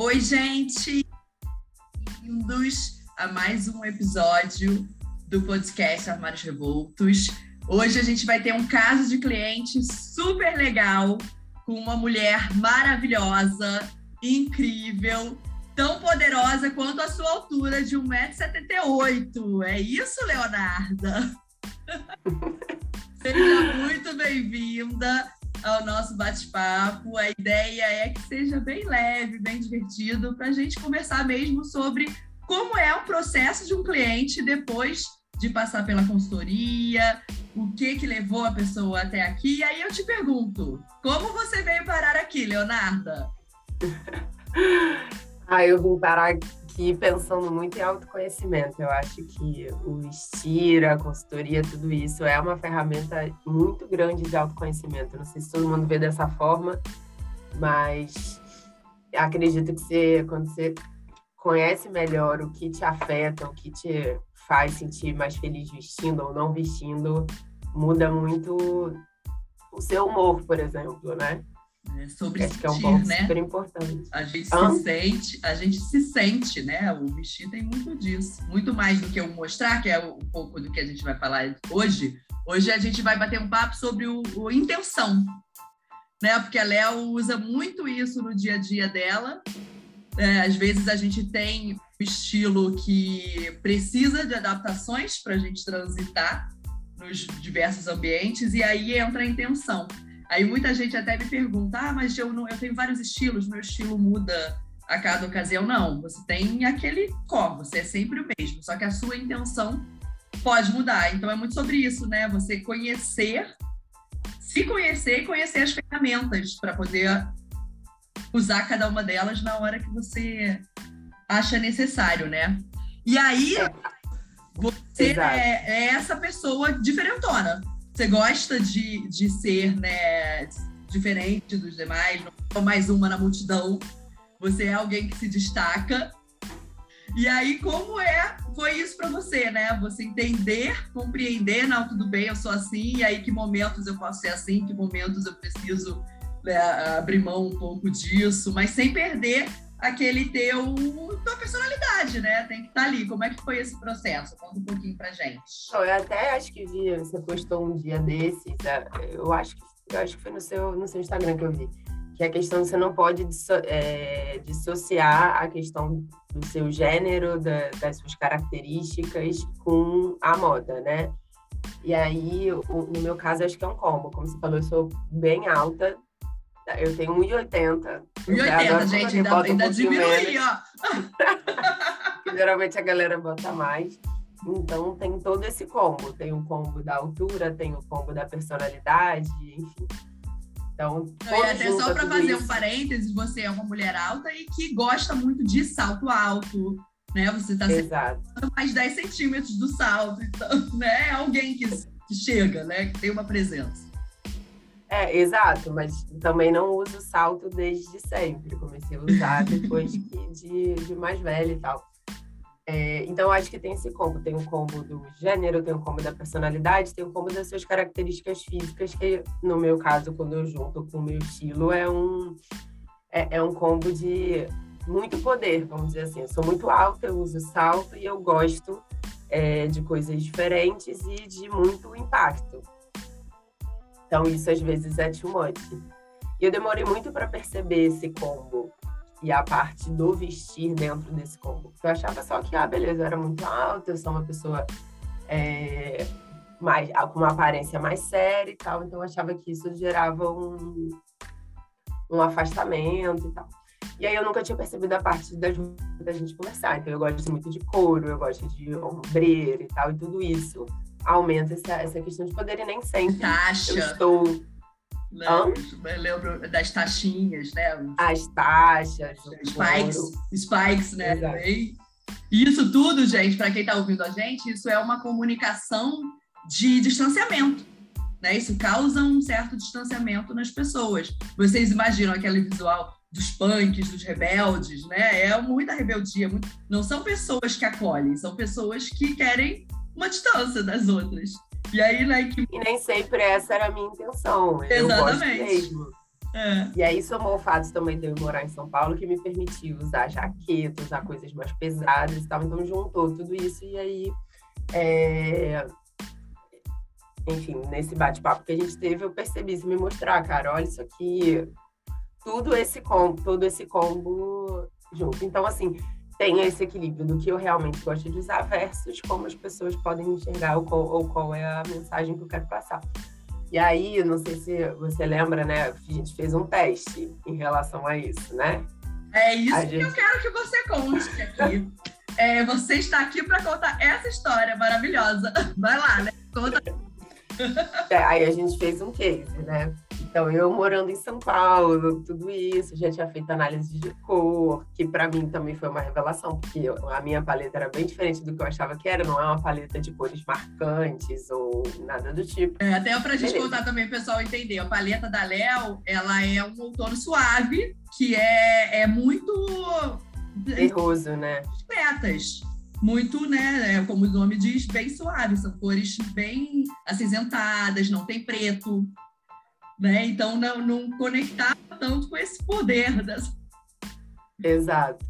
Oi, gente! Bem-vindos a mais um episódio do podcast Armários Revoltos. Hoje a gente vai ter um caso de cliente super legal com uma mulher maravilhosa, incrível, tão poderosa quanto a sua altura de 1,78m. É isso, Leonarda? Seja muito bem-vinda ao nosso bate-papo. A ideia é que seja bem leve, bem divertido, para a gente conversar mesmo sobre como é o processo de um cliente depois de passar pela consultoria, o que que levou a pessoa até aqui. E aí eu te pergunto, como você veio parar aqui, Leonarda? ah, eu vim parar aqui pensando muito em autoconhecimento. Eu acho que o Estira, a consultoria, tudo isso é uma ferramenta muito grande de autoconhecimento. Não sei se todo mundo vê dessa forma, mas acredito que você, quando você conhece melhor o que te afeta, o que te faz sentir mais feliz vestindo ou não vestindo, muda muito o seu humor, por exemplo, né? É sobre Acho sentir, que é um ponto né? super importante. A gente se sente, a gente se sente, né? O vestir tem muito disso. Muito mais do que o mostrar, que é um pouco do que a gente vai falar hoje. Hoje a gente vai bater um papo sobre o, o intenção, né? Porque a Léo usa muito isso no dia a dia dela. É, às vezes a gente tem um estilo que precisa de adaptações para a gente transitar nos diversos ambientes, e aí entra a intenção. Aí muita gente até me pergunta: ah, mas eu, não, eu tenho vários estilos, meu estilo muda a cada ocasião. Não, você tem aquele core, você é sempre o mesmo, só que a sua intenção pode mudar. Então é muito sobre isso, né? Você conhecer, se conhecer e conhecer as ferramentas para poder usar cada uma delas na hora que você acha necessário, né? E aí você é, é essa pessoa diferentona você gosta de, de ser né, diferente dos demais, não é mais uma na multidão. Você é alguém que se destaca. E aí, como é, foi isso para você, né? Você entender, compreender, não, tudo bem, eu sou assim, e aí que momentos eu posso ser assim, que momentos eu preciso né, abrir mão um pouco disso, mas sem perder aquele teu tua personalidade, né? Tem que estar tá ali. Como é que foi esse processo? Conta um pouquinho pra gente. Eu até acho que vi, você postou um dia desses, é, eu acho que eu acho que foi no seu, no seu Instagram que eu vi. Que a questão você não pode disso, é, dissociar a questão do seu gênero, da, das suas características com a moda, né? E aí, no meu caso, acho que é um combo. Como você falou, eu sou bem alta, eu tenho 1,80. 1,80, gente, ainda, ainda um diminui, ó. geralmente a galera bota mais. Então tem todo esse combo. Tem o combo da altura, tem o combo da personalidade, enfim. Então, e até só para fazer isso. um parênteses, você é uma mulher alta e que gosta muito de salto alto, né? Você está mais 10 centímetros do salto, então, né? É alguém que chega, né? Que tem uma presença. É, exato, mas também não uso salto desde sempre. Comecei a usar depois de, de mais velha e tal. É, então, acho que tem esse combo. Tem o combo do gênero, tem o combo da personalidade, tem o combo das suas características físicas, que no meu caso, quando eu junto com o meu estilo, é um, é, é um combo de muito poder, vamos dizer assim. Eu sou muito alta, eu uso salto e eu gosto é, de coisas diferentes e de muito impacto. Então, isso às vezes é too much. E eu demorei muito para perceber esse combo e a parte do vestir dentro desse combo. Eu achava só que, ah, beleza, eu era muito alta, eu sou uma pessoa é, mais, com uma aparência mais séria e tal, então eu achava que isso gerava um, um afastamento e tal. E aí eu nunca tinha percebido a parte da, da gente conversar. Então eu gosto muito de couro, eu gosto de ombreira e tal, e tudo isso aumenta essa, essa questão de poder e nem sempre Taxa. eu estou... Lembro, lembro das taxinhas, né? As taxas. Spikes, spikes, né? Exato. Isso tudo, gente, para quem está ouvindo a gente, isso é uma comunicação de distanciamento. Né? Isso causa um certo distanciamento nas pessoas. Vocês imaginam aquele visual dos punks, dos rebeldes, né? É muita rebeldia. Muito... Não são pessoas que acolhem, são pessoas que querem uma distância das outras. E aí, né, que... E nem sempre essa era a minha intenção. Exatamente. É. E aí somou o fato também de eu morar em São Paulo, que me permitiu usar jaqueta, usar coisas mais pesadas e tal. Então juntou tudo isso e aí. É... Enfim, nesse bate-papo que a gente teve, eu percebi isso me mostrar, cara, olha isso aqui, tudo esse combo, todo esse combo junto. Então, assim, tem esse equilíbrio do que eu realmente gosto de usar versus como as pessoas podem enxergar ou qual, ou qual é a mensagem que eu quero passar. E aí, não sei se você lembra, né? A gente fez um teste em relação a isso, né? É isso a que gente... eu quero que você conte aqui. é, você está aqui para contar essa história maravilhosa. Vai lá, né? Conta. É, aí a gente fez um case, né? Então, eu morando em São Paulo, tudo isso, já tinha feito análise de cor, que para mim também foi uma revelação, porque a minha paleta era bem diferente do que eu achava que era, não é uma paleta de cores marcantes ou nada do tipo. É, até para a gente contar também, o pessoal entender, a paleta da Léo, ela é um outono suave, que é, é muito... Terroso, né? Metas muito, né, é, como o nome diz, bem suave, são cores bem acinzentadas, não tem preto, né? Então não, não conectava tanto com esse poder das. Exato.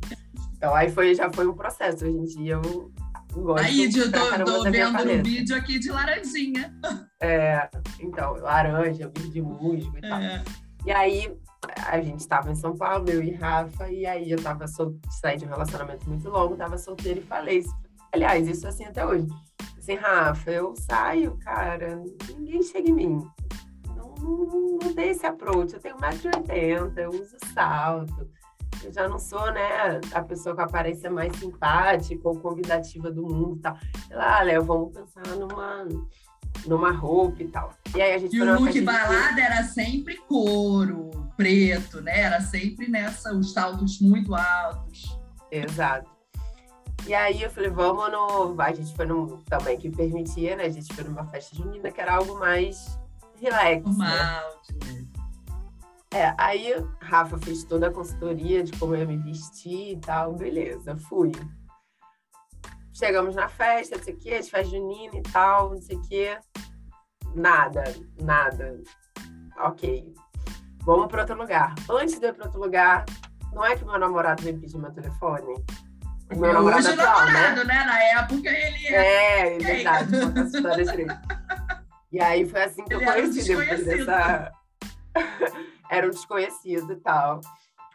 Então aí foi, já foi um processo. Hoje em dia eu gosto. Aí, eu tô, tô vendo no vídeo aqui de laranjinha. É, então, laranja, verde musgo e tal. É. E aí a gente estava em São Paulo, eu e Rafa, e aí eu tava sol... saí de um relacionamento muito longo, tava solteira e falei isso. Aliás, isso é assim até hoje. Assim, Rafa, eu saio, cara, ninguém chega em mim não, não tem esse approach. Eu tenho 1,80m, eu uso salto. Eu já não sou, né, a pessoa com a aparência mais simpática ou convidativa do mundo e tal. Ah, Léo, vamos pensar numa, numa roupa e tal. E aí a gente E o look balada era sempre couro, preto, né? Era sempre nessa, os saltos muito altos. Exato. E aí eu falei, vamos no. A gente foi no. Também que permitia, né? A gente foi numa festa junina que era algo mais relax. Normal, né? É, aí Rafa fez toda a consultoria de como eu ia me vestir e tal, beleza, fui. Chegamos na festa, não sei o quê, de festa junina e tal, não sei o quê. Nada, nada. Ok. Vamos para outro lugar. Antes de ir para outro lugar, não é que meu namorado veio pedir meu telefone? Meu namorado Hoje atual, namorado, né? né? Na época ele é. É, é verdade, conta essa história direito. E aí foi assim que Ele eu conheci um depois dessa. era um desconhecido e tal.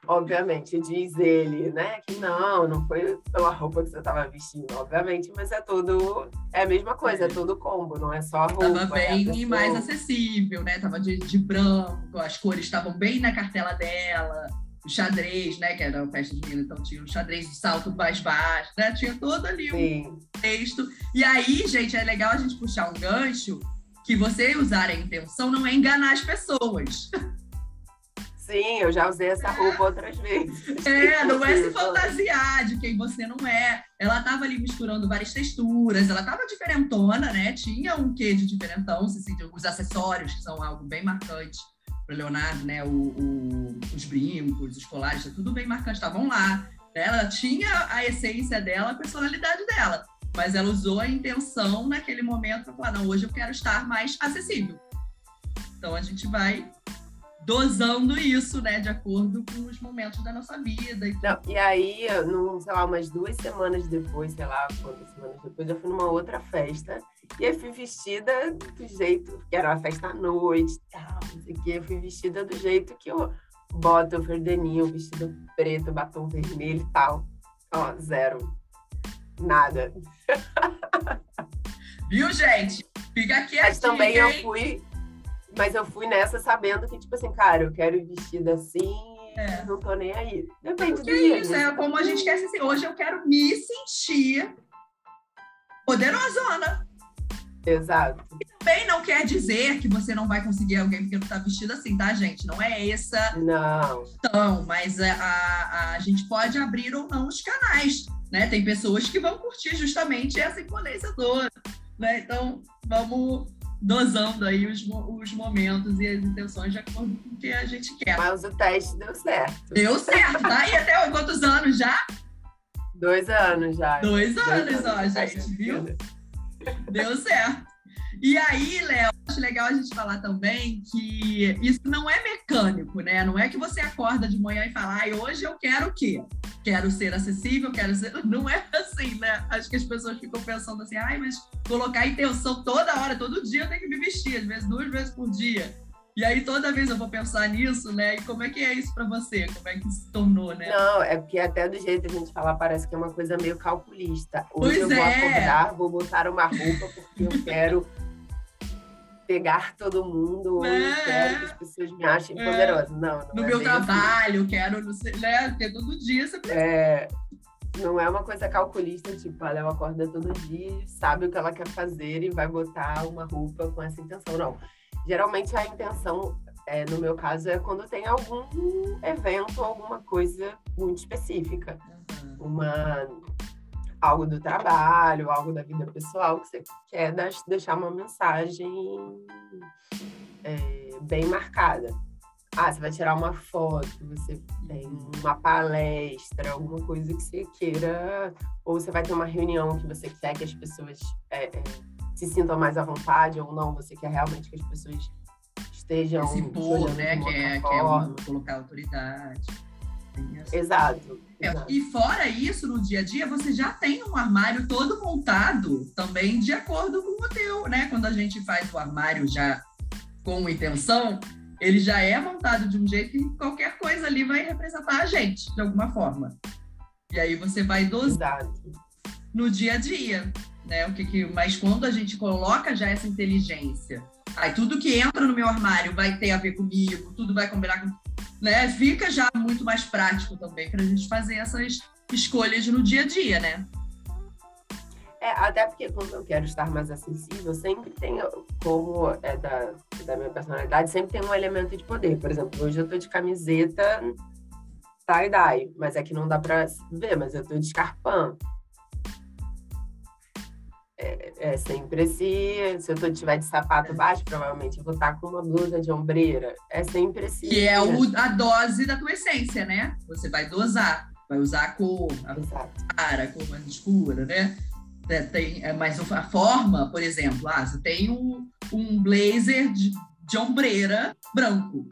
Obviamente, diz ele, né, que não, não foi pela roupa que você estava vestindo, obviamente, mas é tudo. É a mesma coisa, é, é tudo combo, não é só a roupa. Tava é bem é mais acessível, né? Tava de, de branco, as cores estavam bem na cartela dela o xadrez, né? Que era a festa de mina, então tinha o xadrez de salto mais baixo, né? Tinha todo ali Sim. um texto. E aí, gente, é legal a gente puxar um gancho que você usar a intenção não é enganar as pessoas. Sim, eu já usei essa roupa outras vezes. É, não é se fantasiar de quem você não é. Ela estava ali misturando várias texturas, ela estava diferentona, né? Tinha um quê de diferentão, os acessórios, que são algo bem marcante para Leonardo, né? O, o, os brincos, os colares, tudo bem marcante, estavam lá. Ela tinha a essência dela, a personalidade dela mas ela usou a intenção naquele momento para falar: não, hoje eu quero estar mais acessível. Então a gente vai dosando isso, né, de acordo com os momentos da nossa vida. E, não, e aí, num, sei lá, umas duas semanas depois, sei lá, quantas semanas depois, eu fui numa outra festa e eu fui vestida do jeito que era uma festa à noite, tal, não sei o quê. Eu fui vestida do jeito que eu boto o verdeninho, vestido preto, batom vermelho e tal. Ó, zero. Nada. Viu, gente? Fica aqui Mas também eu fui, mas eu fui nessa sabendo que, tipo assim, cara, eu quero ir vestida assim é. não tô nem aí. Depende Porque do dia. isso, é como a gente quer ser assim. Hoje eu quero me sentir poderosona. Exato. E também não quer dizer que você não vai conseguir alguém porque não tá vestido assim, tá, gente? Não é essa. Não. Então, mas a, a, a gente pode abrir ou não os canais. Né? Tem pessoas que vão curtir justamente essa imponência toda. Né? Então, vamos dosando aí os, os momentos e as intenções de acordo com o que a gente quer. Mas o teste deu certo. Deu certo, tá? E até quantos anos já? Dois anos já. Dois anos, Dois anos ó, gente, viu? Deu certo. E aí, Léo, acho legal a gente falar também que isso não é mecânico, né? Não é que você acorda de manhã e fala, ai, hoje eu quero o quê? Quero ser acessível, quero ser. Não é assim, né? Acho que as pessoas ficam pensando assim, ai, mas colocar intenção toda hora, todo dia eu tenho que me vestir, às vezes duas vezes por dia. E aí toda vez eu vou pensar nisso, né? E como é que é isso para você? Como é que se tornou, né? Não, é porque até do jeito que a gente fala parece que é uma coisa meio calculista. Hoje pois eu vou é. acordar, vou botar uma roupa porque eu quero pegar todo mundo, É. eu quero que as pessoas me achem É. poderosa. Não, não No é meu assim. trabalho, quero, não sei, né? Porque todo dia você É, não é uma coisa calculista, tipo, ela acorda todo dia, sabe o que ela quer fazer e vai botar uma roupa com essa intenção. Não. Geralmente a intenção, é, no meu caso, é quando tem algum evento, alguma coisa muito específica. Uma, algo do trabalho, algo da vida pessoal, que você quer deixar uma mensagem é, bem marcada. Ah, você vai tirar uma foto, você tem uma palestra, alguma coisa que você queira, ou você vai ter uma reunião que você quer que as pessoas é, é, se sintam mais à vontade, ou não, você quer realmente que as pessoas estejam se impor, né? Que é, que é colocar autoridade. Exato. É, exato. e fora isso, no dia a dia, você já tem um armário todo montado também de acordo com o teu, né? Quando a gente faz o armário já com intenção, ele já é montado de um jeito que qualquer coisa ali vai representar a gente, de alguma forma. E aí você vai dosar no dia a dia, né? O que que, mas quando a gente coloca já essa inteligência, aí tudo que entra no meu armário vai ter a ver comigo, tudo vai combinar com, né? Fica já muito mais prático também para a gente fazer essas escolhas no dia a dia, né? É, até porque quando eu quero estar mais acessível, sempre tem, como é da, da minha personalidade, sempre tem um elemento de poder. Por exemplo, hoje eu tô de camiseta tie-dye, mas é que não dá pra ver, mas eu tô de escarpão. É, é sempre esse. Se eu tô, tiver de sapato baixo, provavelmente eu vou estar com uma blusa de ombreira. É sempre esse. Que é o- a dose da tua essência, né? Você vai dosar, vai usar a cor, a Exato. clara, a cor mais escura, né? É, Tem, é, mas a forma, por exemplo, ah, você tem um, um blazer de, de ombreira branco.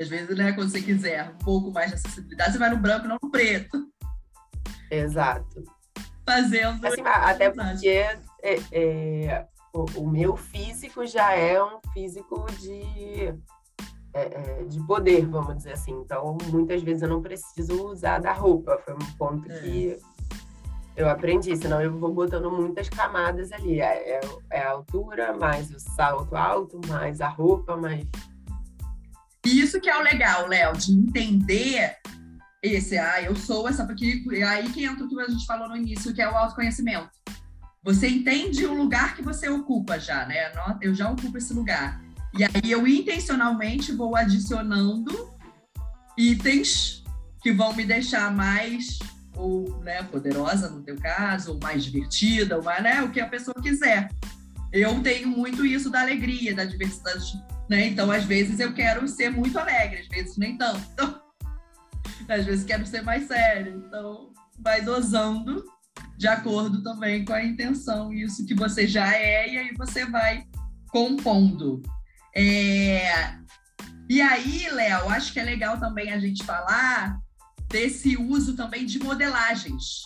Às vezes, né, quando você quiser um pouco mais de acessibilidade, você vai no branco, não no preto, Exato. Fazendo. Assim, até porque é, é, o, o meu físico já é um físico de, é, é, de poder, vamos dizer assim. Então, muitas vezes eu não preciso usar da roupa. Foi um ponto É. que eu aprendi, senão eu vou botando muitas camadas ali. É, é, é a altura, mais o salto alto, mais a roupa, mais. E isso que é o legal, Léo, de entender esse, ah, eu sou essa, porque aí que entra o que a gente falou no início, que é o autoconhecimento. Você entende o lugar que você ocupa já, né? Eu já ocupo esse lugar. E aí eu intencionalmente vou adicionando itens que vão me deixar mais ou né, poderosa no teu caso, ou mais divertida, ou mais, né, o que a pessoa quiser. Eu tenho muito isso da alegria, da diversidade, né? Então, às vezes eu quero ser muito alegre, às vezes nem tanto. Então, às vezes quero ser mais sério. Então, vai dosando de acordo também com a intenção, isso que você já é, e aí você vai compondo. É, E aí, Léo, acho que é legal também a gente falar desse uso também de modelagens.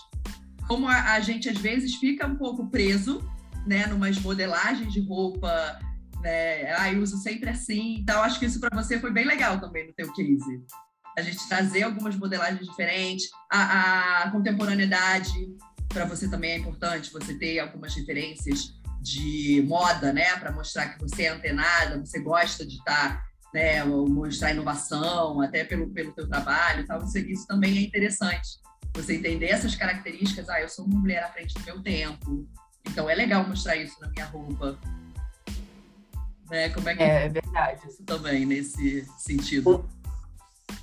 Como a, a gente às vezes fica um pouco preso, né, numas modelagens de roupa, né, eu uso sempre assim, então acho que isso para você foi bem legal também no teu case. A gente trazer algumas modelagens diferentes, a, a contemporaneidade para você também é importante, você ter algumas referências de moda, né, para mostrar que você é antenada, você gosta de estar né, mostrar inovação, até pelo, pelo teu trabalho, tal, isso, isso também é interessante. Você entender essas características, ah, eu sou uma mulher à frente do meu tempo, então é legal mostrar isso na minha roupa. Né? Como é que É, é verdade. isso também nesse sentido?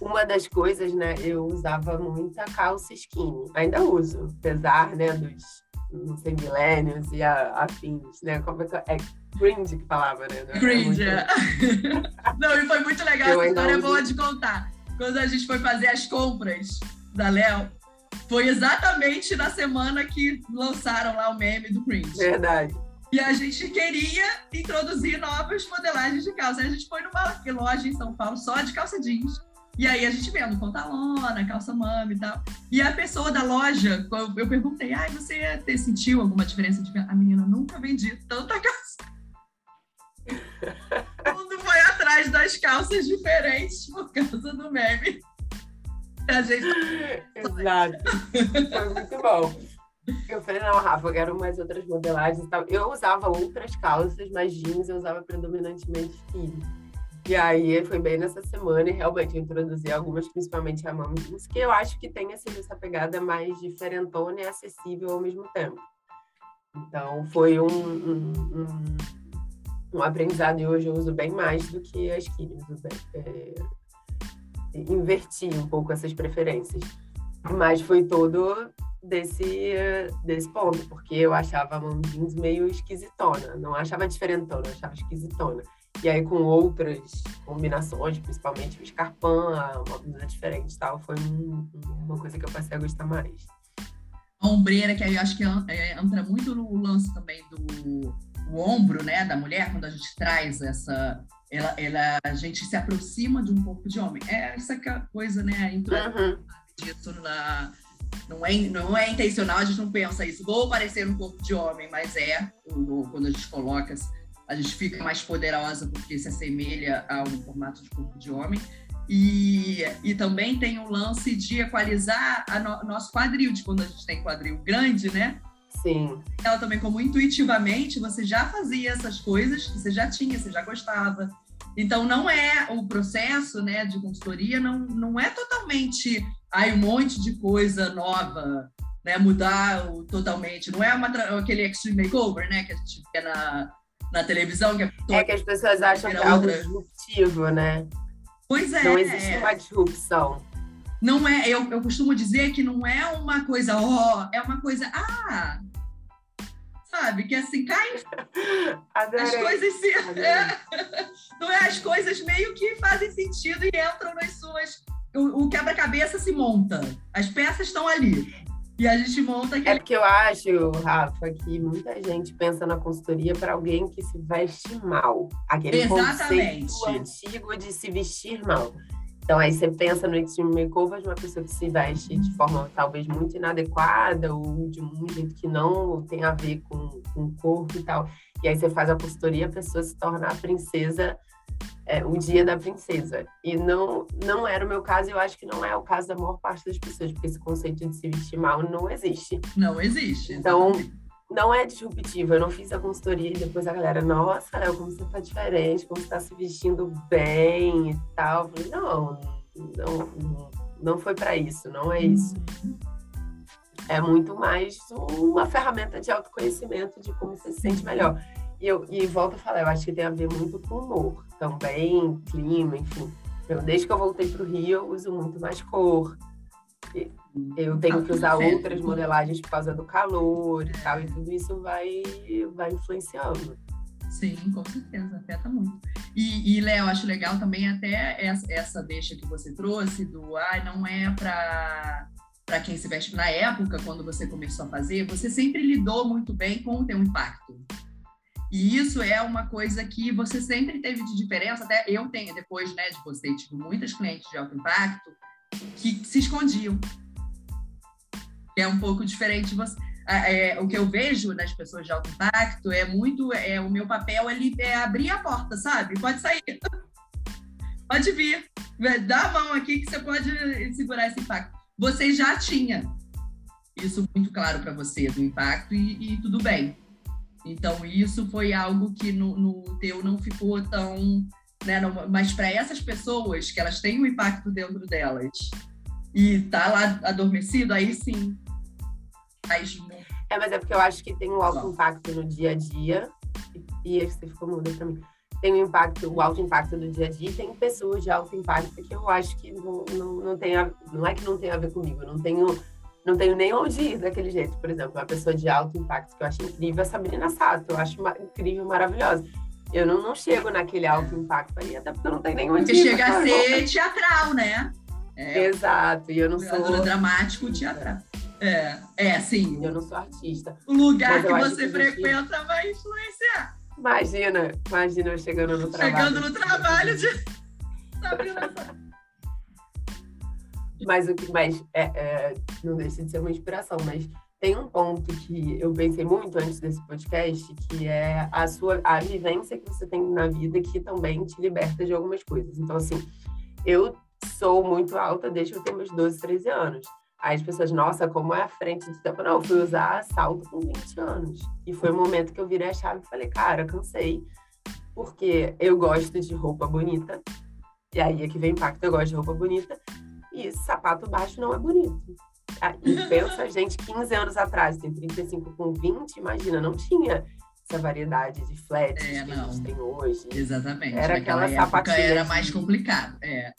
Uma das coisas, né, eu usava muita calça skinny. Ainda uso, apesar, né, dos, não sei, millennials e afins, né? Como é que é? Cringe que falava, né? Não é Cringe. muito- é. Não, e foi muito legal, Eu essa história é boa de contar. Quando a gente foi fazer as compras da Léo, foi exatamente na semana que lançaram lá o meme do Cringe. Verdade. E a gente queria introduzir novas modelagens de calça. Aí a gente foi numa loja em São Paulo só de calça jeans. E aí a gente vendo pantalona, calça mami e tal. E a pessoa da loja, eu perguntei, ai, você sentiu alguma diferença? De... A menina nunca vendi tanta calça. Todo mundo foi atrás das calças diferentes por causa do meme. A gente... Exato. Foi muito bom. Eu falei, não, Rafa, eu quero mais outras modelagens e tal. Eu usava outras calças, mas jeans eu usava predominantemente skinny. E aí foi bem nessa semana e realmente eu introduzi algumas, principalmente a jeans, que eu acho que tem assim, essa pegada mais diferentona e acessível ao mesmo tempo. Então foi um, um, um, um aprendizado e hoje eu uso bem mais do que as skinny. É, inverti um pouco essas preferências. Mas foi todo desse, desse ponto, porque eu achava a jeans meio esquisitona. Não achava diferentona, achava esquisitona. E aí, com outras combinações, principalmente o escarpão, uma blusa diferente e tal, foi um, uma coisa que eu passei a gostar mais. A ombreira, que eu acho que é, entra muito no lance também do o ombro, né, da mulher, quando a gente traz essa... Ela, ela, a gente se aproxima de um corpo de homem. É essa coisa, né, uhum. disso na... Não é, não é intencional, a gente não pensa isso. Vou parecer um corpo de homem, mas é quando a gente coloca a gente fica mais poderosa porque se assemelha a um formato de corpo de homem. E, e também tem o lance de equalizar o no, nosso quadril, de quando a gente tem quadril grande, né? Sim. Ela também, como intuitivamente, você já fazia essas coisas, você já tinha, você já gostava. Então, não é o processo né, de consultoria, não, não é totalmente aí um monte de coisa nova, né, mudar o, totalmente. Não é uma, aquele extreme makeover, né, que a gente vê na, na televisão. Que é, é que as pessoas acham que é algo disruptivo, né? Pois é. Não existe é. uma disrupção. Não é, eu, eu costumo dizer que não é uma coisa, ó, oh, é uma coisa, ah, sabe? Que assim, cai. Adorei. As coisas se. É, não é as coisas meio que fazem sentido e entram nas suas. O, o quebra-cabeça se monta. As peças estão ali. E a gente monta aquele... É porque eu acho, Rafa, que muita gente pensa na consultoria para alguém que se veste mal. Aquele Exatamente. conceito antigo de se vestir mal. Então aí você pensa no Extreme Makeover de uma pessoa que se veste de forma talvez muito inadequada ou de um jeito que não tem a ver com, com o corpo e tal. E aí você faz a consultoria, a pessoa se torna a princesa é, o dia da princesa. E não, não era o meu caso, eu acho que não é o caso da maior parte das pessoas, porque esse conceito de se vestir mal não existe. Não existe. Então, não é disruptivo. Eu não fiz a consultoria e depois a galera, nossa, Léo, como você tá diferente, como você tá se vestindo bem e tal. Eu falei, não, não, não foi para isso, não é isso. Uhum. É muito mais uma ferramenta de autoconhecimento de como você se sente melhor. E, eu, e volto a falar, eu acho que tem a ver muito com humor também, clima, enfim. Eu, desde que eu voltei para o Rio, eu uso muito mais cor. Eu tenho que usar outras modelagens por causa do calor e tal, e tudo isso vai, vai influenciando. Sim, com certeza, afeta muito. E, e Léo, acho legal também até essa, essa deixa que você trouxe do ah, não é para para quem se veste na época, quando você começou a fazer, você sempre lidou muito bem com o teu impacto. E isso é uma coisa que você sempre teve de diferença, até eu tenho, depois né, de você, tipo, muitas clientes de alto impacto que se escondiam. É um pouco diferente. Você, é, o que eu vejo nas pessoas de alto impacto é muito. É, o meu papel ali é abrir a porta, sabe? Pode sair. pode vir. Dá a mão aqui que você pode segurar esse impacto. Você já tinha isso muito claro para você do impacto e, e tudo bem então, isso foi algo que no, no teu não ficou tão. Né, não, mas para essas pessoas, que elas têm um impacto dentro delas e tá lá adormecido, aí sim. Faz... É, mas é porque eu acho que tem um alto impacto no dia a dia. E, e você ficou muda para mim. Tem um impacto, o alto impacto do dia a dia, e tem pessoas de alto impacto que eu acho que não, não, não tem a, não é que não tem a ver comigo, eu não tenho não tenho nem onde ir daquele jeito. Por exemplo, uma pessoa de alto impacto que eu acho incrível é a Sabrina Sato. Eu acho incrível, maravilhosa. Eu não, não chego naquele alto impacto ali, até porque eu não tenho nem onde ir. Porque chega a ser teatral, né? É, Exato, e eu não sou... dramático teatral. É, é, sim. Eu não sou artista. O lugar que você que frequenta gente... vai influenciar. Imagina, imagina eu chegando no trabalho. Chegando no trabalho de. Mas o que mais é, é, não deixa de ser uma inspiração, mas tem um ponto que eu pensei muito antes desse podcast, que é a sua a vivência que você tem na vida que também te liberta de algumas coisas. Então, assim, eu sou muito alta desde que eu tenho meus 12, 13 anos. Aí as pessoas, nossa, como é a frente de tempo. Não, eu fui usar salto com 20 anos. E foi o momento que eu virei a chave e falei, cara, cansei. Porque eu gosto de roupa bonita. E aí é que vem impacto, eu gosto de roupa bonita. E sapato baixo não é bonito. Ah, e pensa, gente, 15 anos atrás, tem 35 com 20, imagina, não tinha essa variedade de flats é, que a gente tem hoje. Exatamente. Era aquela sapatilha. Era mais complicado. É.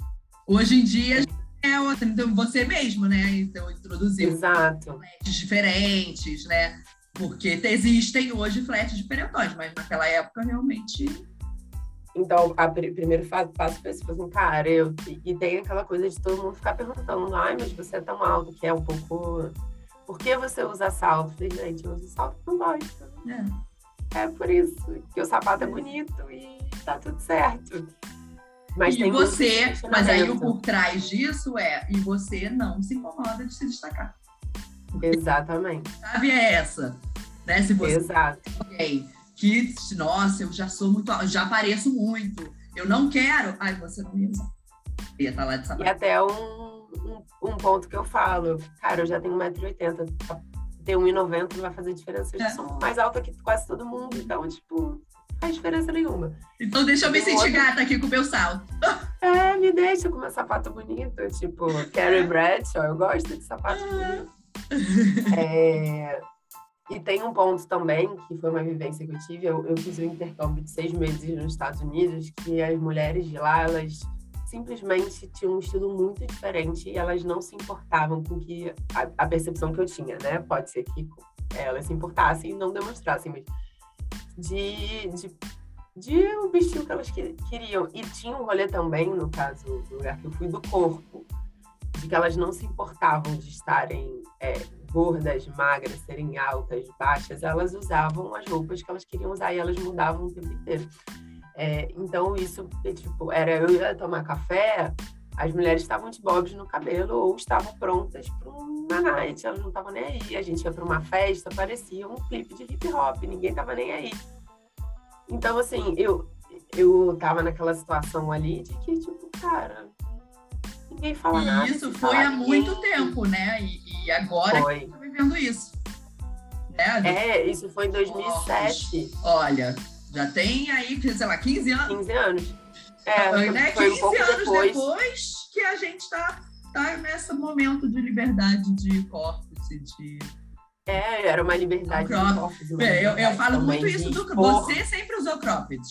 Hoje em dia é outra, então você mesmo, né? Então introduziu Exato. flats diferentes, né? Porque existem hoje flats diferentes, mas naquela época realmente então, o pr primeiro passo foi assim, cara, eu. E tem aquela coisa de todo mundo ficar perguntando, ai, mas você é tão alto, que é um pouco. Por que você usa salto? Eu falei, gente, eu uso salto porque não gosto. É. é por isso, que o sapato é bonito e tá tudo certo. Mas e você, mas aí o por trás disso é, e você não se incomoda de se destacar. Exatamente. Sabe, é essa. Né? Se você Exato. alguém que, nossa, eu já sou muito, já pareço muito, eu não quero. Ai, você não ia usar. Ia estar tá lá de sapato. E até um, um, um, ponto que eu falo, cara, eu já tenho 1,80m, ter 1,90m não vai fazer diferença. Eu é. sou mais alta que quase todo mundo, então, tipo, não faz diferença nenhuma. Então deixa eu me sentir outro... gata aqui com o meu salto. É, me deixa com meu sapato bonito, tipo, Carrie Bradshaw, eu gosto de sapato bonito. É... E tem um ponto também, que foi uma vivência que eu tive, eu, eu fiz um intercâmbio de seis meses nos Estados Unidos, que as mulheres de lá, elas simplesmente tinham um estilo muito diferente e elas não se importavam com que a, a percepção que eu tinha, né? Pode ser que elas se importassem e não demonstrassem, mas de, de, de o vestido que elas queriam. E tinha um rolê também, no caso do lugar que eu fui, do corpo, de que elas não se importavam de estarem é, gordas, magras, serem altas, baixas, elas usavam as roupas que elas queriam usar e elas mudavam o tempo inteiro. É, então, isso, tipo, era eu ia tomar café, as mulheres estavam de bobs no cabelo ou estavam prontas para uma night, elas não estavam nem aí. A gente ia para uma festa, parecia um clipe de hip hop, ninguém estava nem aí. Então, assim, eu, eu tava naquela situação ali de que, tipo, cara, ninguém fala e nada. Isso foi há ninguém. muito tempo, né? E, e agora foi. que tá vivendo isso. Né? É, isso foi em 2007. Olha, já tem aí, sei lá, 15 anos. 15 anos. É, foi, né? foi 15 um anos depois. depois. que a gente está tá nesse momento de liberdade de corpos e de. É, era uma liberdade de corpos. É, eu, eu falo muito isso do Você sempre usou cropped.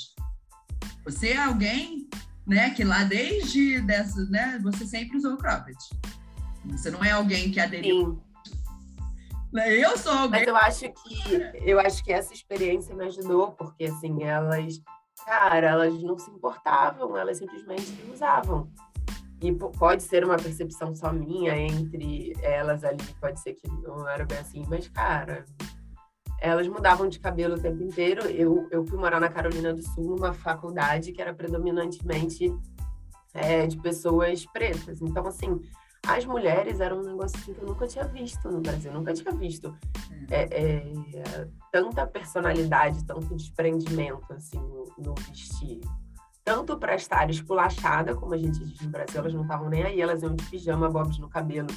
Você é alguém né, que lá desde dessa, né, você sempre usou cropped. Você não é alguém que aderiu. Sim. Eu sou alguém. Mas eu acho que eu acho que essa experiência me ajudou, porque assim, elas, cara, elas não se importavam, elas simplesmente usavam. E pode ser uma percepção só minha entre elas ali, pode ser que não era bem assim, mas, cara, elas mudavam de cabelo o tempo inteiro. Eu, eu fui morar na Carolina do Sul, numa faculdade que era predominantemente é, de pessoas pretas. Então, assim, as mulheres eram um negócio assim que eu nunca tinha visto no Brasil, nunca tinha visto é, é, tanta personalidade, tanto desprendimento assim no, no vestir. Tanto para estar esculachada, como a gente diz no Brasil, elas não estavam nem aí, elas iam de pijama, bobs no cabelo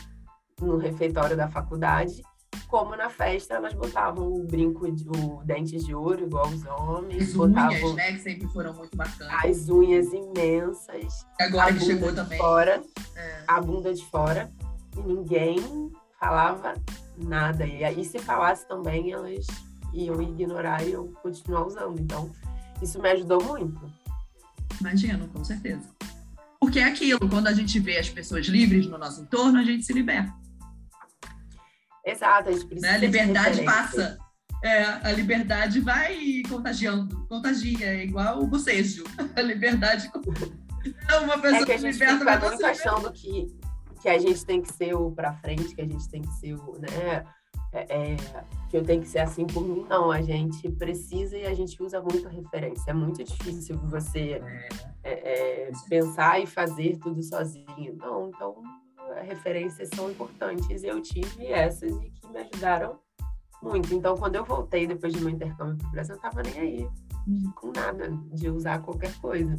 no refeitório da faculdade, como na festa elas botavam o brinco, de, o dente de ouro, igual os homens. As botavam unhas, né? Que sempre foram muito bacanas. As unhas imensas. Agora que chegou também. Fora, é. A bunda de fora. E ninguém falava nada. E aí, se falasse também, elas iam ignorar e iam continuar usando. Então, isso me ajudou muito. Imagino, com certeza. Porque é aquilo, quando a gente vê as pessoas livres no nosso entorno, a gente se liberta. Exato, a gente precisa. Né? A liberdade passa. É, a liberdade vai contagiando, contagia, é igual o bocejo. A liberdade é uma pessoa é que a gente fica muito achando que que a gente tem que ser o para frente, que a gente tem que ser o, né? É, é, que eu tenho que ser assim por mim, não. A gente precisa e a gente usa muito referência. É muito difícil você é, é pensar e fazer tudo sozinho. Não, então referências são importantes. Eu tive essas e que me ajudaram muito. Então, quando eu voltei depois de meu intercâmbio para o Brasil, eu estava nem aí com nada de usar qualquer coisa.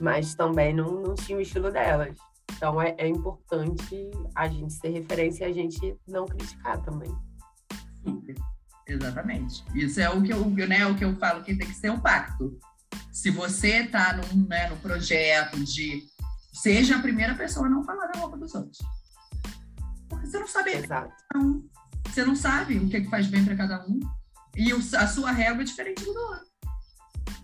Mas também não, não tinha o estilo delas. Então é, é importante a gente ser referência e a gente não criticar também. Exatamente. Isso é o que eu, né, o que eu falo que tem que ser um pacto. Se você está num, né, num projeto de seja a primeira pessoa a não falar da roupa dos outros. Porque você não sabe. Exato. Não. Você não sabe o que, é que faz bem para cada um. E a sua régua é diferente do outro.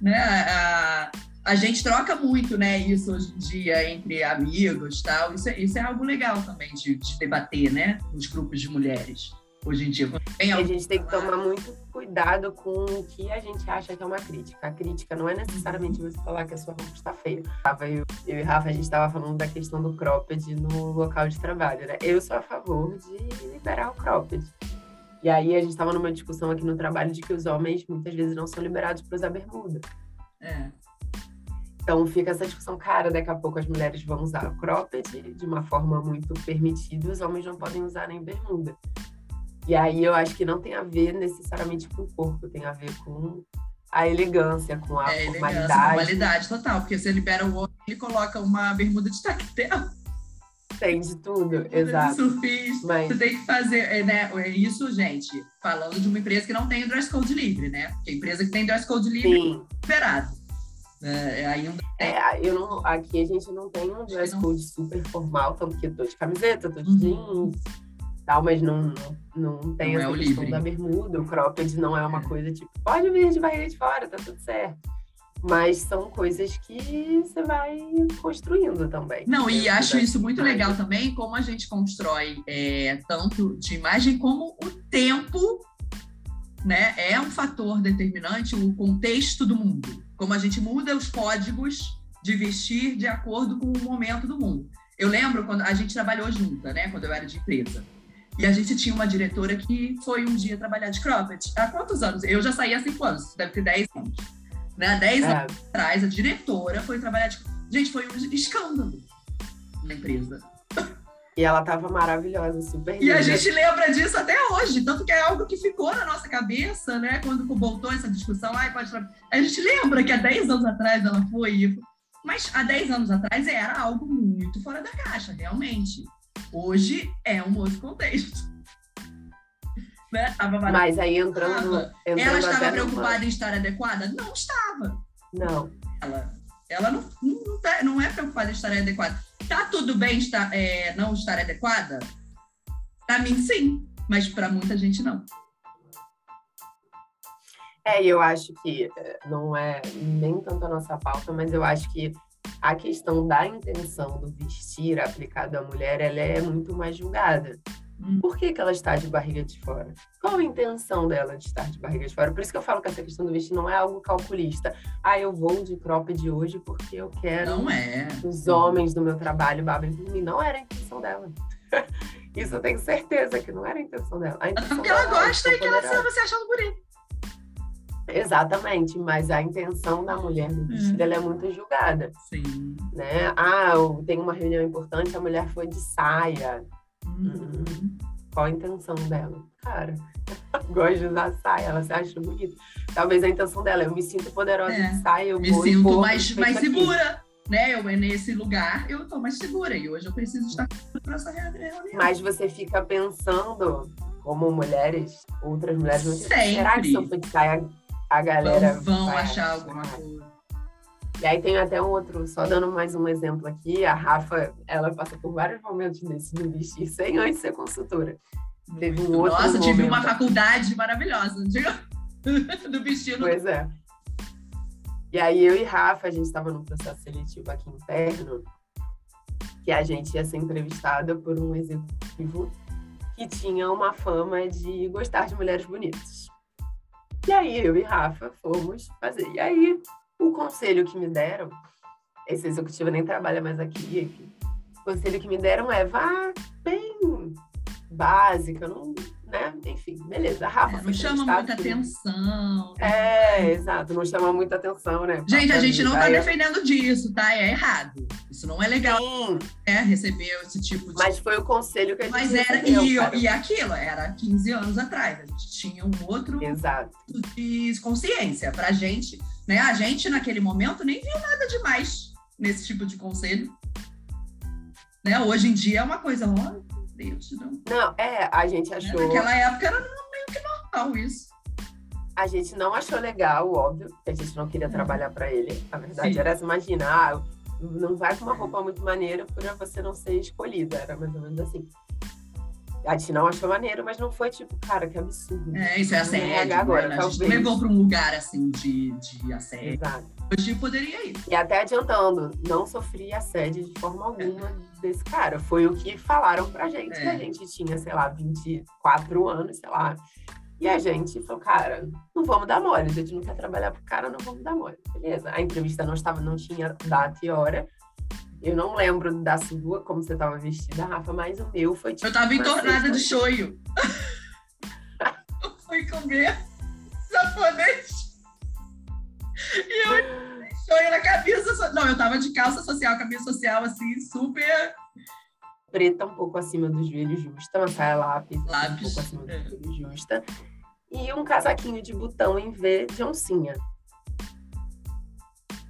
Né? A, a gente troca muito, né, isso hoje em dia entre amigos, tal. Isso é, isso é algo legal também de, de debater, né, nos grupos de mulheres hoje em dia. Tem a gente tem que tomar muito cuidado com o que a gente acha que é uma crítica. A crítica não é necessariamente você falar que a sua roupa está feia. Eu, eu e Rafa, a gente estava falando da questão do cropped no local de trabalho, né? Eu sou a favor de liberar o cropped. E aí a gente estava numa discussão aqui no trabalho de que os homens muitas vezes não são liberados para usar bermuda. É. Então fica essa discussão, cara, daqui a pouco as mulheres vão usar cropped de uma forma muito permitida os homens não podem usar nem bermuda. E aí eu acho que não tem a ver necessariamente com o corpo, tem a ver com a elegância, com a é, formalidade. formalidade total, porque você libera o homem e coloca uma bermuda de tactel. Tem de tudo, exato. Surfista, Mas... Você tem que fazer, é, né? É isso, gente, falando de uma empresa que não tem dress code livre, né? Porque a empresa que tem dress code livre Sim. é liberado. É, é, é, eu não, aqui a gente não tem um dress code super formal, tanto que eu tô de camiseta, tô de uhum. jeans, tal, mas não, não, tem não essa é questão livre. da bermuda, o cropped não é uma coisa tipo, pode vir de barriga de fora, tá tudo certo. Mas são coisas que você vai construindo também. Não, e acho isso muito legal também, como a gente constrói é, tanto de imagem como o tempo né, é um fator determinante, o contexto do mundo como a gente muda os códigos de vestir de acordo com o momento do mundo. Eu lembro quando a gente trabalhou junta, né, quando eu era de empresa. E a gente tinha uma diretora que foi um dia trabalhar de cropped. Há quantos anos? Eu já saí há cinco anos, deve ter dez anos. Né? Dez é. anos atrás, a diretora foi trabalhar de Gente, foi um escândalo na empresa. E ela tava maravilhosa, super linda. E a gente lembra disso até hoje, tanto que é algo que ficou na nossa cabeça, né? Quando voltou essa discussão, ai, pode a gente lembra que há 10 anos atrás ela foi. Mas há 10 anos atrás era algo muito fora da caixa, realmente. Hoje é um outro contexto. Né? Mas aí entrando. entrando ela estava preocupada numa... em estar adequada? Não estava. Não. Ela, ela não, não, tá, não é preocupada em estar adequada Tá tudo bem estar, é, não estar adequada? Para mim, sim, mas para muita gente, não. É, eu acho que é, não é nem tanto a nossa pauta, mas eu acho que a questão da intenção do vestir aplicado à mulher, ela é muito mais julgada. Hum. Por que, que ela está de barriga de fora? Qual a intenção dela de estar de barriga de fora? Por isso que eu falo que essa questão do vestir não é algo calculista. Ah, eu vou de cropped hoje porque eu quero não é. os homens do meu trabalho babem por mim. Não era a intenção dela. isso eu tenho certeza que não era a intenção dela. A intenção porque ela gosta e que ela se você achando bonito. Exatamente, mas a intenção da mulher no vestido hum. é muito julgada. Sim. Né? Ah, tem uma reunião importante, a mulher foi de saia. Uhum. Qual a intenção dela? Cara, gosto de usar saia, ela se acha bonita. Talvez a intenção dela, eu me sinto poderosa é. de saia, eu me vou sinto mais, mais segura. Né? Eu nesse lugar eu tô mais segura e hoje eu preciso estar para essa reunião. Mas você fica pensando como mulheres, outras mulheres, Sempre. será que se eu for de saia a galera vão, vão achar alguma coisa? E aí tem até um outro, só dando mais um exemplo aqui, a Rafa, ela passa por vários momentos desses do vestir sem antes ser consultora. Teve um outro Nossa, tive uma faculdade maravilhosa do vestido. Pois é. E aí eu e Rafa, a gente estava num processo seletivo aqui interno, que a gente ia ser entrevistada por um executivo que tinha uma fama de gostar de mulheres bonitas. E aí eu e Rafa fomos fazer. E aí o conselho que me deram, esse executivo nem trabalha mais aqui, conselho que me deram é vá bem básica, não, né? Enfim, beleza. Rafa é, não chama muita atenção. É, exato, não chama muita atenção, né? Gente, a gente não tá defendendo disso, tá? É errado. Isso não é legal. Sim. É, receber esse tipo de. Mas foi o conselho que a gente Mas era, recebeu, e, e aquilo, era 15 anos atrás. A gente tinha um outro Exato. de consciência. Pra gente, né? A gente, naquele momento, nem viu nada demais nesse tipo de conselho. Né? Hoje em dia é uma coisa, ó, Deus, não. Não, é, a gente né, achou. Naquela época era meio que normal isso. A gente não achou legal, óbvio, porque a gente não queria uhum. trabalhar para ele. A verdade Sim. era essa, imaginar, ah, não vai com uma roupa muito maneira para você não ser escolhida. Era mais ou menos assim. A gente não achou maneiro, mas não foi tipo, cara, que absurdo. É, isso é assédio. Agora, né? A gente levou para um lugar assim de, de assédio. Exato. Hoje poderia ir. E até adiantando, não sofri assédio de forma alguma é. desse cara. Foi o que falaram pra gente, é. que a gente tinha, sei lá, 24 anos, sei lá. E a gente falou, cara, não vamos dar mole, a gente não quer trabalhar pro cara, não vamos dar mole. Beleza. A entrevista não estava, não tinha data e hora. Eu não lembro da sua, como você estava vestida, Rafa, mas o meu foi tipo. Eu estava entornada de choio. eu fui comer japonês. E eu choio na camisa. Não, eu tava de calça social, camisa social, assim, super. Preta, um pouco acima dos joelhos, justa, uma saia lápis, lápis. um pouco acima dos é. joelhos, justa. E um casaquinho de botão em V de oncinha.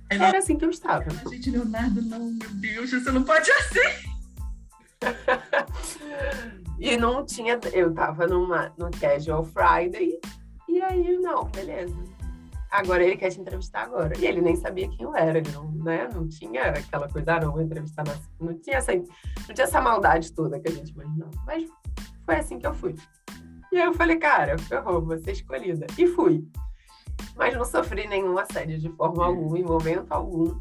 Era assim que eu estava. A gente, Leonardo, não, meu Deus, você não pode assim. e não tinha. Eu tava numa, no Casual Friday, e aí, não, beleza. Agora ele quer te entrevistar agora. E ele nem sabia quem eu era, ele não, né? não tinha aquela coisa, ah, não vou entrevistar. Não tinha, essa, não tinha essa maldade toda que a gente imaginava. Mas foi assim que eu fui. E aí eu falei, cara, ferrou, vou ser escolhida. E fui mas não sofri nenhum assédio de forma alguma, em momento algum.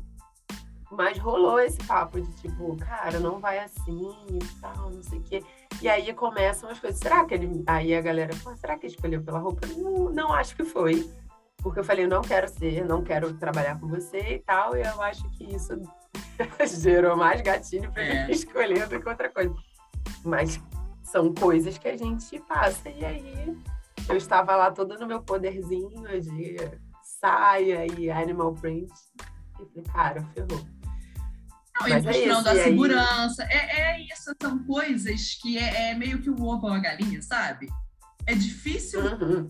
Mas rolou esse papo de tipo, cara, não vai assim e tal, não sei o quê. E aí começam as coisas. Será que ele. Aí a galera, será que ele escolheu pela roupa? Não, não acho que foi. Porque eu falei, não quero ser, não quero trabalhar com você e tal. E eu acho que isso gerou mais gatilho para é. escolher do que outra coisa. Mas são coisas que a gente passa. E aí eu estava lá toda no meu poderzinho de saia e animal print. E falei, cara, ferrou. Não, Mas e a questão é da segurança. Aí... É, é isso, são coisas que é, é, meio que o ovo ou a galinha, sabe? É difícil uhum.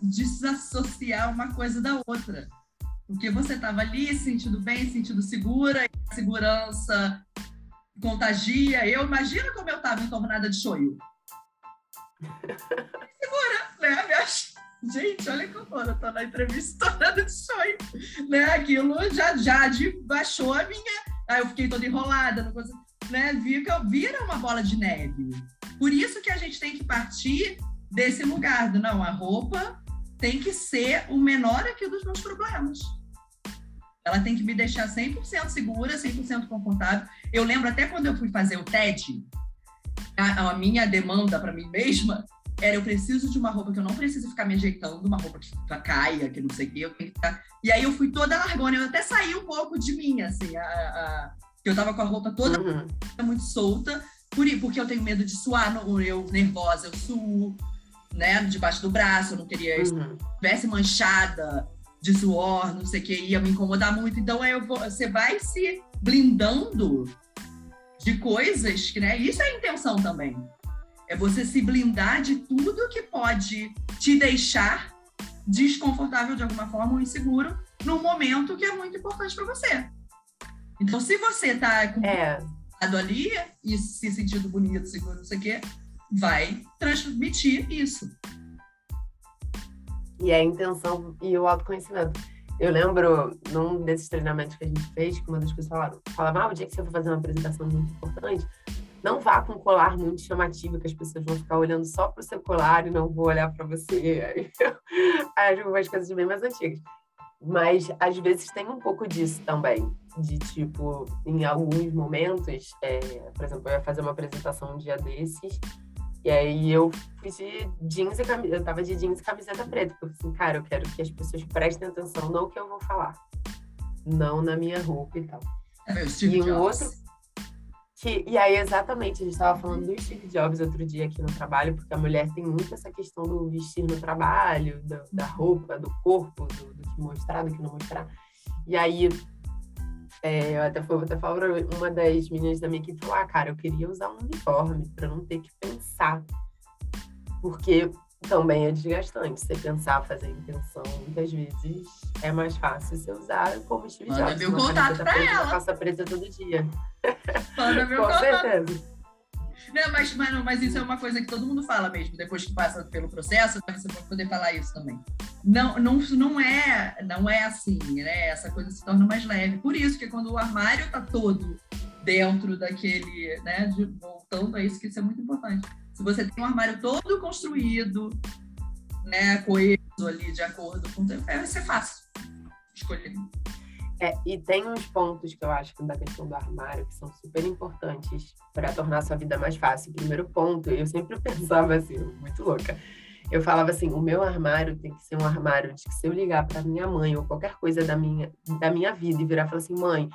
desassociar uma coisa da outra. Porque você estava ali sentindo bem, sentindo segura, e a segurança contagia. Eu imagino como eu estava em tornada de shoyu. Segura, né? Gente, olha que eu tô na entrevista tornando de sonho, né? Aquilo já, já baixou a minha... Aí eu fiquei toda enrolada, não consigo, né? Vira, vira uma bola de neve. Por isso que a gente tem que partir desse lugar, do, não, a roupa tem que ser o menor aqui dos meus problemas. Ela tem que me deixar 100% segura, 100% confortável. Eu lembro até quando eu fui fazer o TED, a, a minha demanda para mim mesma era eu preciso de uma roupa que eu não preciso ficar me ajeitando, uma roupa que caia, que não sei o quê, eu tenho que ficar... E aí eu fui toda largona, eu até saí um pouco de mim, assim, a, a... eu tava com a roupa toda uhum. muito solta, por, porque eu tenho medo de suar, no, eu nervosa, eu suo, né, debaixo do braço, eu não queria uhum. tivesse manchada de suor, não sei o que, ia me incomodar muito. Então aí eu vou, você vai se blindando de coisas que, né, isso é a intenção também é você se blindar de tudo que pode te deixar desconfortável de alguma forma ou inseguro num momento que é muito importante para você. Então, se você está com é. ali e se sentindo bonito, seguro, não sei o quê, vai transmitir isso. E a intenção e o autoconhecimento. Eu lembro, num desses treinamentos que a gente fez, que uma das pessoas falaram, falava, ah, o dia que você for fazer uma apresentação muito importante, não vá com um colar muito chamativo, que as pessoas vão ficar olhando só para o seu colar e não vão olhar para você. Aí, umas coisas bem mais antigas. Mas, às vezes, tem um pouco disso também. De, tipo, em alguns momentos, é, por exemplo, eu ia fazer uma apresentação um dia desses, e aí eu fui de jeans e camiseta, eu tava de jeans e camiseta preta, porque assim, cara, eu quero que as pessoas prestem atenção no que eu vou falar, não na minha roupa e tal. É, e um outro Que, e aí, exatamente, a gente estava falando do Steve Jobs outro dia aqui no trabalho, porque a mulher tem muito essa questão do vestir no trabalho, do, da roupa, do corpo, do, do, que mostrar, do que não mostrar. E aí, é, eu até, fui, até falar uma das meninas da minha equipe falou: ah, cara, eu queria usar um uniforme para não ter que pensar. Porque também é desgastante você pensar, fazer intenção. Muitas vezes é mais fácil você usar como Steve Jobs. Manda meu contato para ela. Passa preta todo dia. Manda meu Com contato. certeza. Não, mas, mas, não, mas isso é uma coisa que todo mundo fala mesmo, depois que passa pelo processo, você pode poder falar isso também. Não, não, não, é, não é assim, né? Essa coisa se torna mais leve. Por isso que quando o armário tá todo dentro daquele, né? De, voltando a isso, que isso é muito importante. Se você tem um armário todo construído, né, coeso ali, de acordo com o tempo, vai ser fácil escolher. É, e tem uns pontos que eu acho que da questão do armário que são super importantes para tornar a sua vida mais fácil. Primeiro ponto, eu sempre pensava assim, muito louca. Eu falava assim, o meu armário tem que ser um armário de que se eu ligar para minha mãe ou qualquer coisa da minha, da minha vida e virar e falar assim, mãe,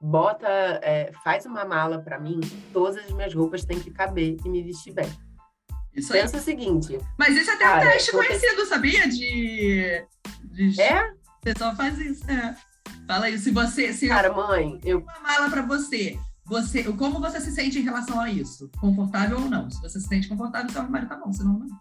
bota, é, faz uma mala para mim, todas as minhas roupas têm que caber e me vestir bem. Isso aí. Pensa o seguinte. Mas isso é até Cara, um teste conhecido, sabia? De, de... É? O pessoal faz isso, é. Fala isso. Se você. Se Cara, mãe, eu uma mala para você, você, como você se sente em relação a isso? Confortável ou não? Se você se sente confortável, seu armário tá bom, senão não.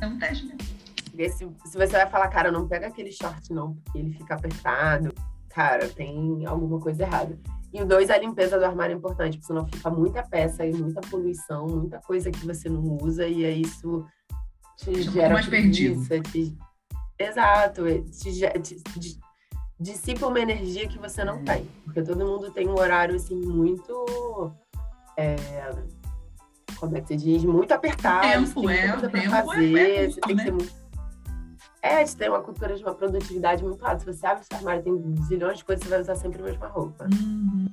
É um teste mesmo. Porque se, se você vai falar, cara, não pega aquele short não, porque ele fica apertado, cara, tem alguma coisa errada. E o dois, a limpeza do armário é importante, porque senão fica muita peça e muita poluição, muita coisa que você não usa, e aí isso te Deixa gera mais perdido. preguiça, te... Exato, te, te, te- dissipa uma energia que você não É. tem. Porque todo mundo tem um horário, assim, muito... é, Como é que se diz? Muito apertado. Tempo, você tem muita é, pra tempo é- fazer, é você curto, tem que né? ser muito é, de ter uma cultura de uma produtividade muito alta. Se você abre o seu armário tem zilhões de coisas, você vai usar sempre a mesma roupa. Uhum.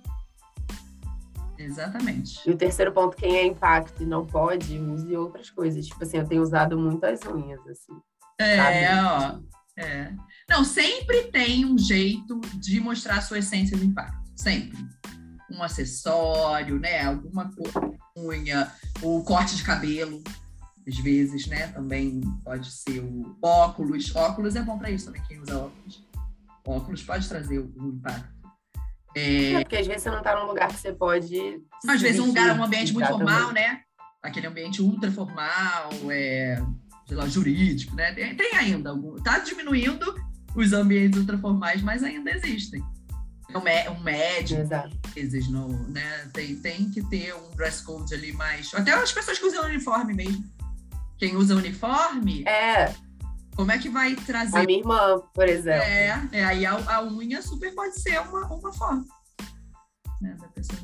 Exatamente. E o terceiro ponto, quem é impacto e não pode, use outras coisas. Tipo assim, eu tenho usado muitas unhas, assim. É, sabe? ó. É. Não, sempre tem um jeito de mostrar a sua essência do impacto. Sempre. Um acessório, né? Alguma unha, o corte de cabelo, às vezes, né? Também pode ser o óculos. Óculos é bom para isso também, quem usa óculos. Óculos pode trazer o, impacto. É, É, porque às vezes você não tá num lugar que você pode. às vezes um lugar, um ambiente muito formal, também. né? Aquele ambiente ultra formal, é, sei lá, jurídico, né? Tem, tem ainda algum. Tá diminuindo os ambientes ultra formais, mas ainda existem. Um, mé- um médico, Exato. no, né? Tem, tem que ter um dress code ali mais. Até as pessoas que usam uniforme mesmo. Quem usa uniforme, É, como é que vai a trazer minha irmã, por exemplo. é, é, aí a, a unha super pode ser uma, uma forma. Né, da pessoa.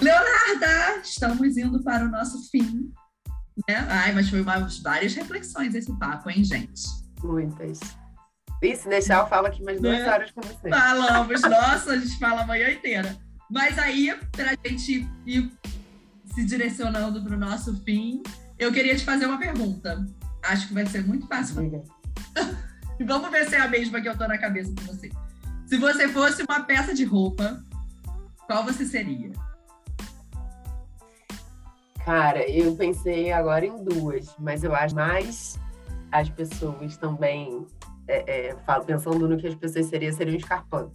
Leonarda, estamos indo para o nosso fim. Né? Ai, mas foi uma, várias reflexões esse papo, hein, gente? Muitas. E se deixar, eu falo aqui mais duas É. horas com você. Falamos, nossa, a gente fala a manhã inteira. Mas aí, para a gente ir se direcionando para o nosso fim, eu queria te fazer uma pergunta. Acho que vai ser muito fácil Vamos ver se é a mesma que eu tô na cabeça de você. Se você fosse uma peça de roupa, qual você seria? Cara, eu pensei agora em duas, mas eu acho mais as pessoas também, é, é, pensando no que as pessoas seriam, seria um escarpão.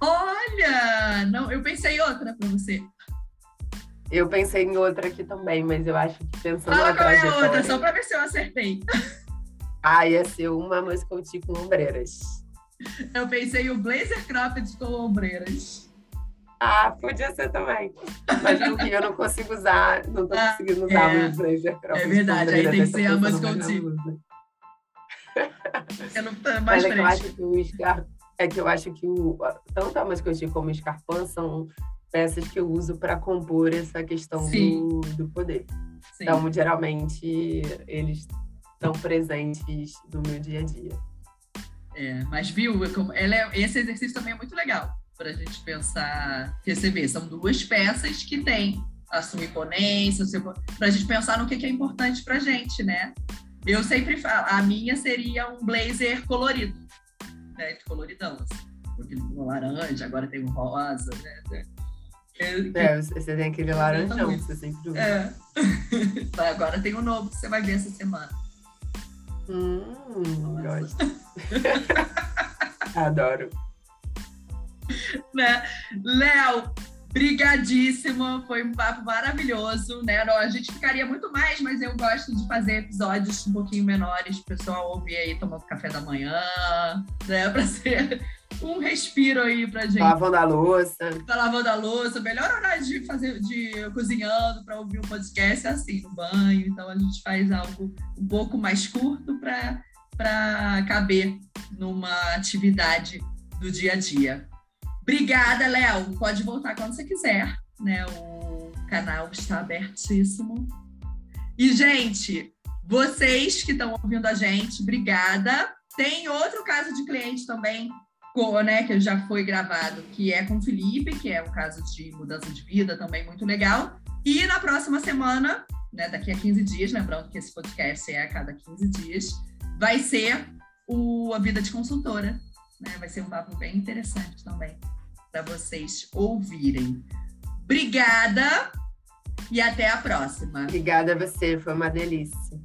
Olha! Não, eu pensei em outra pra você. Eu pensei em outra aqui também, mas eu acho que pensando Fala na qual é outra, só pra ver se eu acertei. Ah, ia ser uma muscoati com ombreiras. Eu pensei o blazer cropped com ombreiras. Ah, podia ser também. Mas no Rio eu não consigo usar, não tô conseguindo usar é. o meu blazer cropped É verdade, aí tem que ser a na blusa. Eu não tô mais Mas é que eu acho que o Scar... é que eu acho que o tanto a muscoati como o escarpão são peças que eu uso para compor essa questão Sim. do, do poder. Sim. Então, geralmente, eles estão presentes no meu dia a dia. É, mas viu, ela é- esse exercício também é muito legal para a gente pensar, receber. São duas peças que têm a sua imponência, para a gente pensar no que, que é importante para gente, né? Eu sempre falo, a minha seria um blazer colorido, né? De coloridão, assim. Aquele no laranja, agora tem um rosa, né? É, você tem aquele laranjão que você sempre usa. É. Agora tem um novo que você vai ver essa semana. Hum, gosto. Adoro. Né? Léo, brigadíssima, foi um papo maravilhoso, né? A gente ficaria muito mais, mas eu gosto de fazer episódios um pouquinho menores, o pessoal ouvir aí tomando café da manhã, né? Para ser um respiro aí pra gente. Lavando a louça. Tá lavando a louça. Melhor horário de fazer, de cozinhando para ouvir um podcast é assim, no banho. Então a gente faz algo um pouco mais curto para caber numa atividade do dia a dia. Obrigada, Léo. Pode voltar quando você quiser, né? O canal está abertíssimo. E, gente, vocês que estão ouvindo a gente, obrigada. Tem outro caso de cliente também né, que já foi gravado, que é com o Felipe, que é um caso de mudança de vida também muito legal. E na próxima semana, né, daqui a 15 dias, lembrando que esse podcast é a cada 15 dias, vai ser o A Vida de Consultora. Né? Vai ser um papo bem interessante também para vocês ouvirem. Obrigada e até a próxima. Obrigada a você, foi uma delícia.